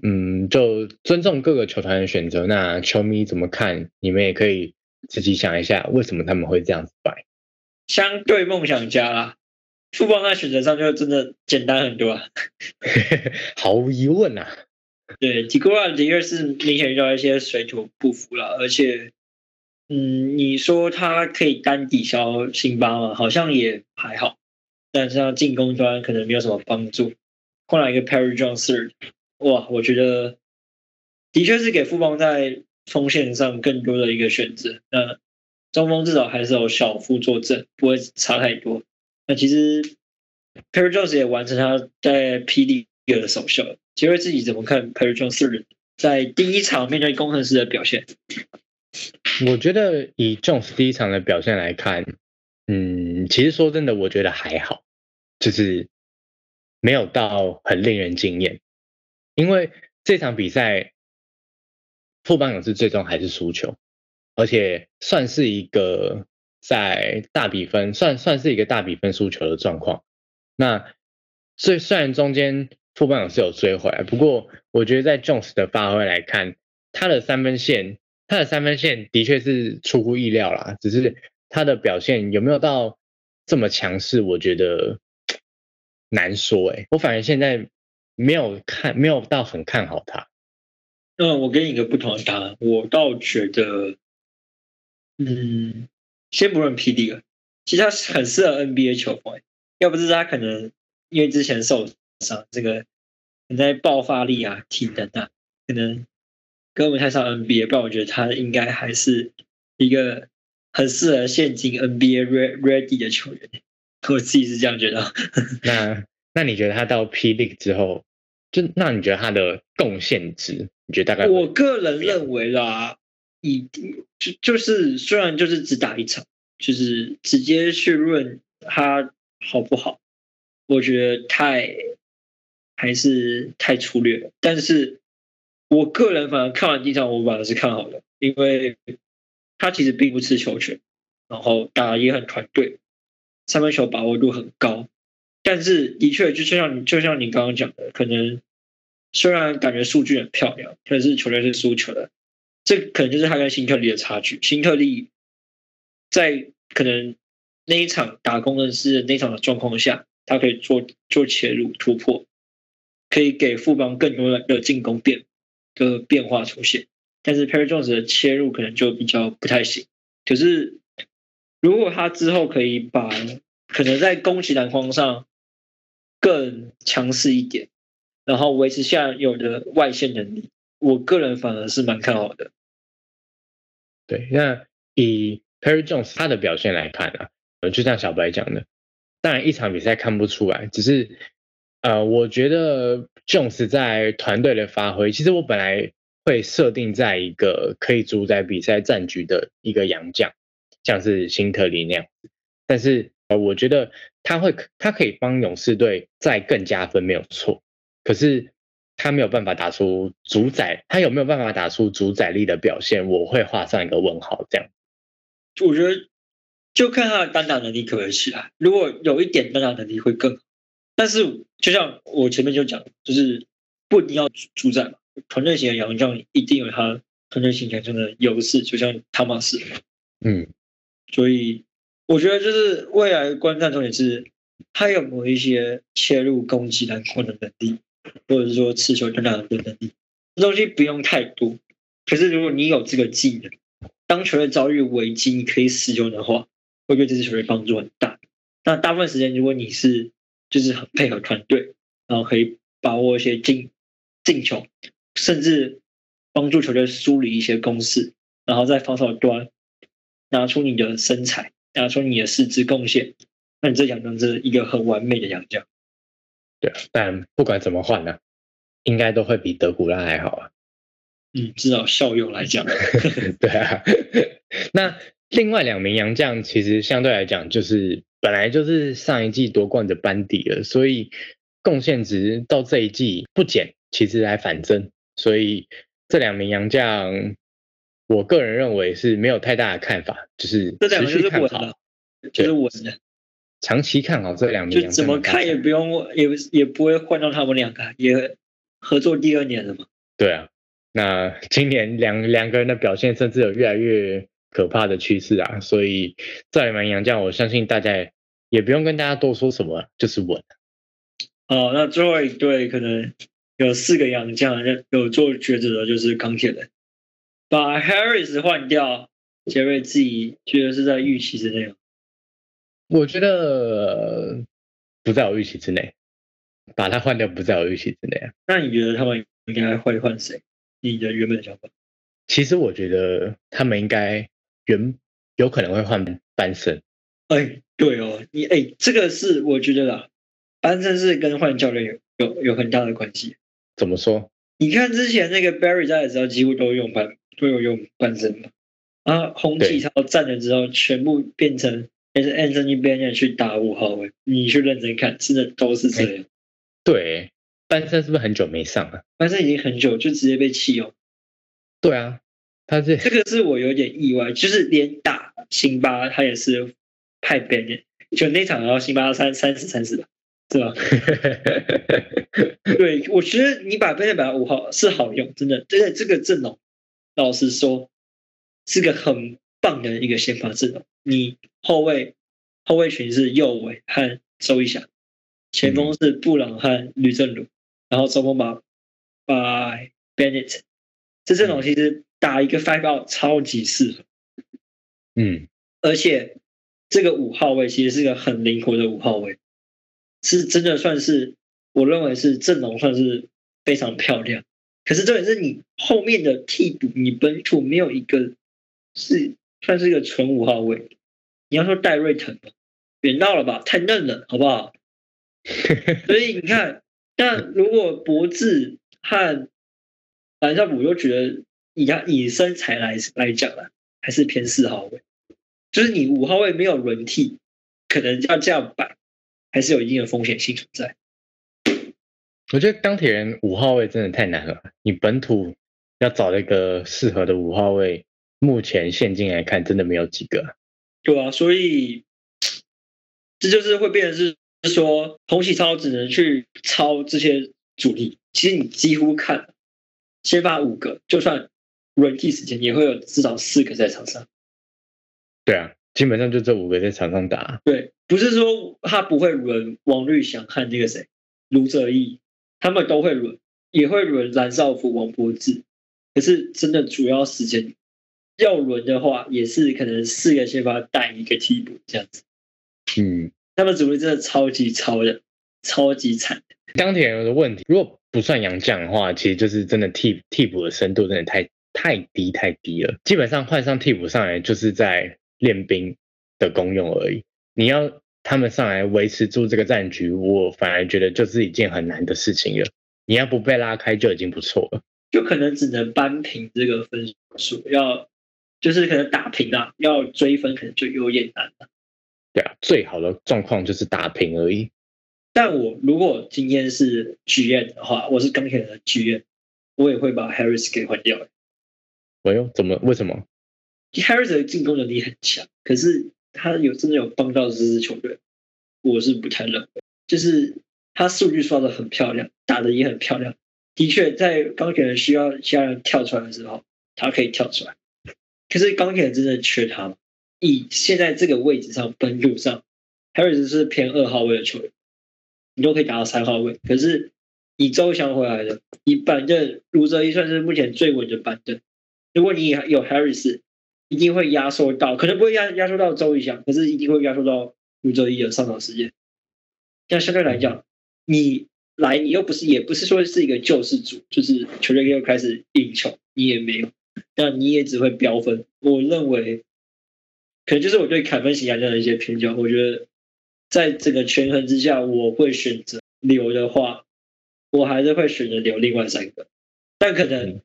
嗯，就尊重各个球团的选择。那球迷怎么看？你们也可以自己想一下，为什么他们会这样子摆。相对梦想家啦，富邦在选择上就真的简单很多啊。毫无疑问啊。对，吉古拉的确是明显遇到一些水土不服了，而且。嗯，你说他可以单抵消辛巴吗？好像也还好，但是他进攻端可能没有什么帮助。换来一个 Perry Jones，哇，我觉得的确是给富邦在锋线上更多的一个选择。那中锋至少还是有小副坐镇，不会差太多。那其实 Perry Jones 也完成他在 PD 的首秀。杰瑞自己怎么看 Perry Jones 在第一场面对工程师的表现？我觉得以 Jones 第一场的表现来看，嗯，其实说真的，我觉得还好，就是没有到很令人惊艳。因为这场比赛，富邦勇士最终还是输球，而且算是一个在大比分，算算是一个大比分输球的状况。那虽虽然中间富邦勇士有追回来，不过我觉得在 Jones 的发挥来看，他的三分线。他的三分线的确是出乎意料啦，只是他的表现有没有到这么强势，我觉得难说哎。我反而现在没有看，没有到很看好他。嗯，我给你一个不同的答案，我倒觉得，嗯，先不论 PD 了，其实他很适合 NBA 球风，要不是他可能因为之前受伤，这个你在爆发力啊、体能啊，可能。跟我们太上 NBA，不然我觉得他应该还是一个很适合现今 NBA ready 的球员。我自己是这样觉得。那那你觉得他到 P League 之后，就那你觉得他的贡献值，你觉得大概？我个人认为啦，以就就是虽然就是只打一场，就是直接去论他好不好，我觉得太还是太粗略了。但是我个人反而看完第一场，我反而是看好的，因为他其实并不吃球权，然后打也很团队，三分球把握度很高。但是的确，就像你就像你刚刚讲的，可能虽然感觉数据很漂亮，但是球队是输球的，这可能就是他跟辛特利的差距。辛特利在可能那一场打工的是那场的状况下，他可以做做切入突破，可以给富邦更多的进攻变的变化出现。但是 Perry Jones 的切入可能就比较不太行。可是如果他之后可以把可能在攻击篮筐上。更强势一点，然后维持现有的外线能力，我个人反而是蛮看好的。对，那以 Perry Jones 他的表现来看啊，就像小白讲的，当然一场比赛看不出来，只是呃，我觉得 Jones 在团队的发挥，其实我本来会设定在一个可以主宰比赛战局的一个洋将，像是辛特利那样子，但是。呃，我觉得他会，他可以帮勇士队再更加分，没有错。可是他没有办法打出主宰，他有没有办法打出主宰力的表现？我会画上一个问号。这样，我觉得就看他的单打能力可不可以起来。如果有一点单打能力会更好。但是就像我前面就讲，就是不一定要主宰嘛。团队型的洋将一定有他团队型强中的优势，就像汤马斯。嗯，所以。我觉得就是未来观战重点是，他有没有一些切入攻击篮筐的能力，或者是说持球单打的能力，这东西不用太多。可是如果你有这个技能，当球队遭遇危机，你可以使用的话，会对这支球队帮助很大。那大部分时间，如果你是就是很配合团队，然后可以把握一些进进球，甚至帮助球队梳理一些攻势，然后在防守端拿出你的身材。拿出你的四肢贡献，那你这洋将是一个很完美的洋将。对啊，但不管怎么换呢，应该都会比德古拉还好啊。嗯，至少效用来讲。对啊，那另外两名洋将其实相对来讲，就是本来就是上一季夺冠的班底了，所以贡献值到这一季不减，其实还反增。所以这两名洋将。我个人认为是没有太大的看法，就是持续看好，就是稳的，长期看好这两名。就怎么看也不用，也也不会换到他们两个，也合作第二年了嘛。对啊，那今年两两个人的表现甚至有越来越可怕的趋势啊，所以这两名洋将，我相信大家也不用跟大家多说什么，就是稳。哦，那最后一队可能有四个洋将有做抉择的，就是钢铁人。把 Harris 换掉，杰瑞自己觉得是在预期之内吗？我觉得不在我预期之内，把他换掉不在我预期之内啊。那你觉得他们应该会换谁？你的原本的想法？其实我觉得他们应该原有可能会换班森。哎，对哦，你哎，这个是我觉得啦，班森是跟换教练有有有很大的关系。怎么说？你看之前那个 Barry 在的时候，几乎都用班。都有用半身嘛，然后红旗超站了之后，全部变成也是 Anthony Bennett 去打五号位，你去认真看，真的都是这样。对，班森是不是很久没上了？班森已经很久，就直接被弃用。对啊，他是这个是我有点意外，就是连打辛巴他也是派 Bennett，就那场然后辛巴三三十三十吧，是吧？对，我觉得你把 Bennett 摆五号是好用，真的，真的这个阵容。老实说，是个很棒的一个先发阵容。你后卫后卫群是右卫和周一翔，前锋是布朗和吕正儒，然后中锋把把 Bennett，这阵容其实打一个 five out 超级适合。嗯，而且这个五号位其实是个很灵活的五号位，是真的算是我认为是阵容算是非常漂亮。可是重点是你后面的替补，你本土没有一个是算是一个纯五号位。你要说戴瑞腾，远到了吧？太嫩了，好不好？所以你看，那如果博智和蓝少普，又觉得以他以身材来来讲啊，还是偏四号位。就是你五号位没有轮替，可能要这样摆，还是有一定的风险性存在。我觉得钢铁人五号位真的太难了，你本土要找一个适合的五号位，目前现今来看真的没有几个。对啊，所以这就是会变成是说，红喜超只能去抄这些主力。其实你几乎看先发五个，就算轮替时间也会有至少四个在场上。对啊，基本上就这五个在场上打。对，不是说他不会轮王绿翔和这个谁卢哲义，他们都会轮，也会轮蓝少福、王柏志。可是真的主要时间要轮的话，也是可能四个先发带一个替补这样子。嗯，他们主力真的超级超的，超级惨。钢铁人的问题，如果不算杨将的话，其实就是真的替替补的深度真的太太低太低了。基本上换上替补上来，就是在练兵的功用而已。你要他们上来维持住这个战局，我反而觉得就是一件很难的事情了。你要不被拉开就已经不错了，就可能只能扳平这个分数，要就是可能打平啊，要追分可能就有点难了。对啊，最好的状况就是打平而已。但我如果今天是剧院的话，我是钢铁人的剧院，我也会把 Harris 给换掉。哎呦，怎么？为什么？Harris 的进攻能力很强，可是他有真的有帮到这支球队，我是不太认为。就是他数据刷的很漂亮，打的也很漂亮。的确，在钢铁人需要其他人跳出来的时候，他可以跳出来。可是钢铁人真的缺他？以现在这个位置上，本土上，Harris 是偏二号位的球员，你都可以打到三号位。可是以周翔回来的，以板凳卢哲一算是目前最稳的板凳。如果你有 Harris。一定会压缩到，可能不会压压缩到周瑜翔，可是一定会压缩到吴周一的上场时间。但相对来讲，你来你又不是，也不是说是一个救世主，就是球队又开始赢球，你也没有，那你也只会飙分。我认为，可能就是我对凯文型这样的一些偏见。我觉得，在这个权衡之下，我会选择留的话，我还是会选择留另外三个。但可能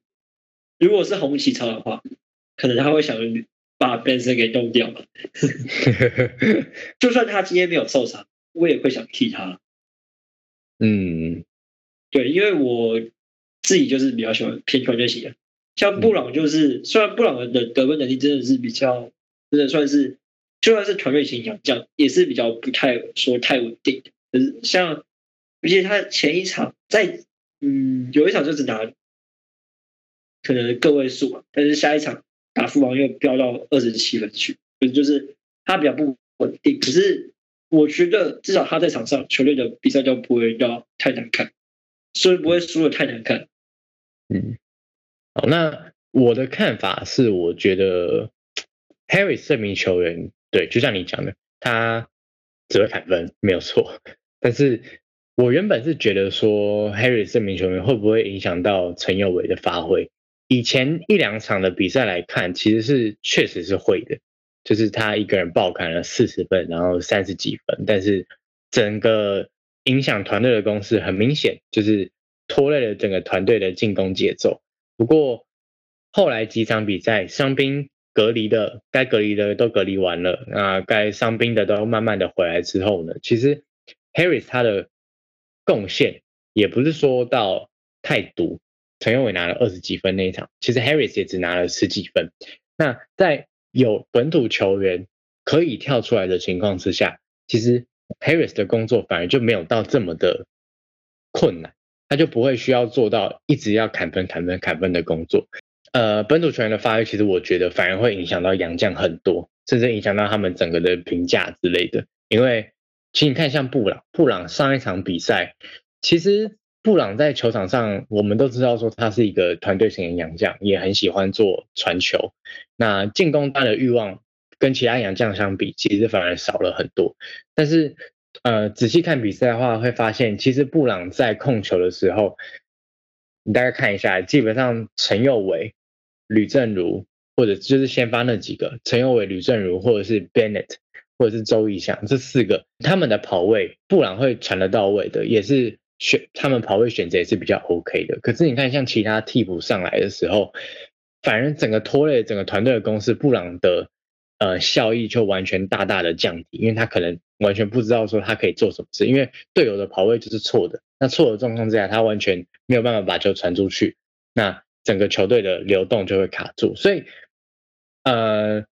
如果是红旗超的话。可能他会想把 Benson 给弄掉嘛？就算他今天没有受伤，我也会想替他。嗯，对，因为我自己就是比较喜欢偏传就型的，像布朗就是，虽然布朗的得分能力真的是比较，真的算是，就算是团队型这样也是比较不太说太稳定。可是像，而且他前一场在，嗯，有一场就只拿可能个位数嘛，但是下一场。打副王又飙到二十七分去，就是他比较不稳定。可是我觉得至少他在场上，球队的比赛都不会要太难看，所以不会输的太难看。嗯，好，那我的看法是，我觉得 Harry 这名球员，对，就像你讲的，他只会砍分，没有错。但是我原本是觉得说，Harry 这名球员会不会影响到陈友伟的发挥？以前一两场的比赛来看，其实是确实是会的，就是他一个人爆砍了四十分，然后三十几分，但是整个影响团队的攻势很明显，就是拖累了整个团队的进攻节奏。不过后来几场比赛，伤兵隔离的该隔离的都隔离完了，那该伤兵的都慢慢的回来之后呢，其实 Harris 他的贡献也不是说到太多。陈永伟拿了二十几分那一场，其实 Harris 也只拿了十几分。那在有本土球员可以跳出来的情况之下，其实 Harris 的工作反而就没有到这么的困难，他就不会需要做到一直要砍分、砍分、砍分的工作。呃，本土球员的发挥，其实我觉得反而会影响到杨将很多，甚至影响到他们整个的评价之类的。因为，请你看像布朗，布朗上一场比赛，其实。布朗在球场上，我们都知道说他是一个团队型的洋将，也很喜欢做传球。那进攻端的欲望跟其他洋将相比，其实反而少了很多。但是，呃，仔细看比赛的话，会发现其实布朗在控球的时候，你大概看一下，基本上陈佑伟、吕正如，或者就是先发那几个，陈佑伟、吕正如，或者是 Bennett，或者是周义翔这四个，他们的跑位，布朗会传得到位的，也是。选他们跑位选择也是比较 OK 的，可是你看像其他替补上来的时候，反而整个拖累整个团队的攻势，布朗的呃效益就完全大大的降低，因为他可能完全不知道说他可以做什么事，因为队友的跑位就是错的，那错的状况之下，他完全没有办法把球传出去，那整个球队的流动就会卡住，所以呃，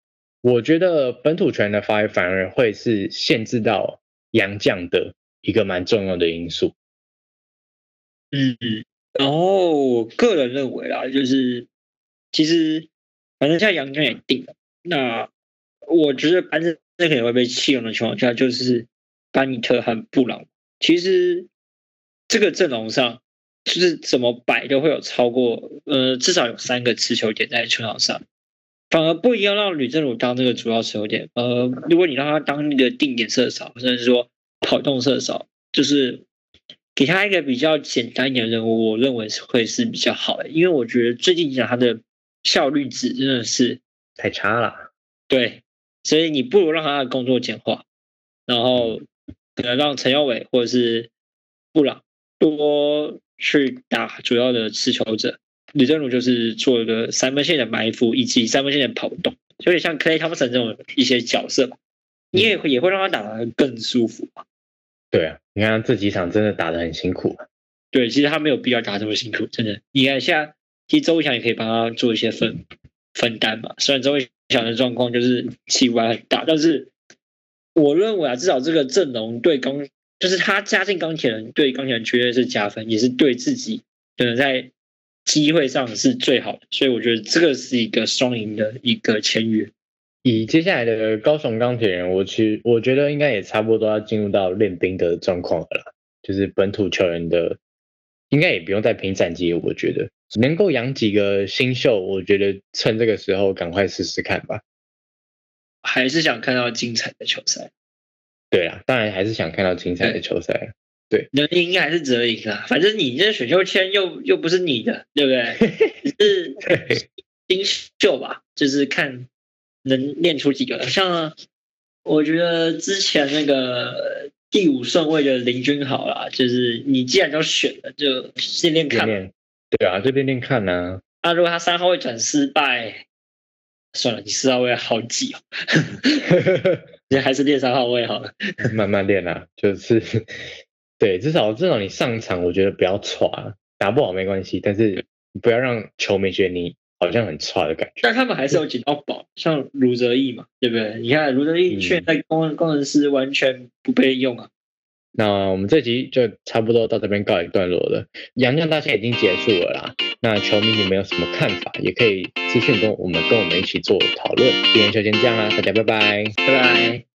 我觉得本土权的发挥反而会是限制到洋将的一个蛮重要的因素。嗯，然后我个人认为啦，就是其实反正现在杨将也定了，那我觉得班正可能会被弃用的情况下，就是班尼特和布朗。其实这个阵容上，就是怎么摆都会有超过呃至少有三个持球点在球场上，反而不一定要让吕正儒当这个主要持球点。呃，如果你让他当那个定点射手，甚至说跑动射手，就是。给他一个比较简单一点的任务，我认为是会是比较好的，因为我觉得最近讲他的效率值真的是太差了。对，所以你不如让他的工作简化，然后可能让陈耀伟或者是布朗多去打主要的持球者，李正儒就是做一个三分线的埋伏以及三分线的跑动，有点像 Clay Thompson 这种一些角色，你也也会让他打得更舒服嘛。对啊，你看这几场真的打得很辛苦。对，其实他没有必要打这么辛苦，真的。你看现在，其实周伟强也可以帮他做一些分分担嘛。虽然周伟强的状况就是气外很大，但是我认为啊，至少这个阵容对钢，就是他加进钢铁人，对钢铁人绝对是加分，也是对自己可能在机会上是最好的。所以我觉得这个是一个双赢的一个签约。以接下来的高雄钢铁人，我其实我觉得应该也差不多要进入到练兵的状况了啦。就是本土球员的，应该也不用再拼战绩。我觉得能够养几个新秀，我觉得趁这个时候赶快试试看吧。还是想看到精彩的球赛。对啊，当然还是想看到精彩的球赛。对，能赢还是只能赢啊。反正你这选秀签又又不是你的，对不对？是新秀吧？就是看。能练出几个？像我觉得之前那个第五顺位的林君豪啦，就是你既然都选了，就练练看。对啊，就练练看呐。那如果他三号位转失败，算了，你四号位好挤哦。你还是练三号位好了。慢慢练啊，就是对，至少至少你上场，我觉得不要喘，打不好没关系，但是不要让球迷觉得你。好像很差的感觉，但他们还是有捡到宝，像卢泽义嘛，对不对？你看卢泽义现在工工程师完全不被用啊。那我们这集就差不多到这边告一段落了，洋将大赛已经结束了啦。那球迷你们有什么看法，也可以私信跟我们跟我们一起做讨论。今天就先这样啦，大家拜拜，拜拜。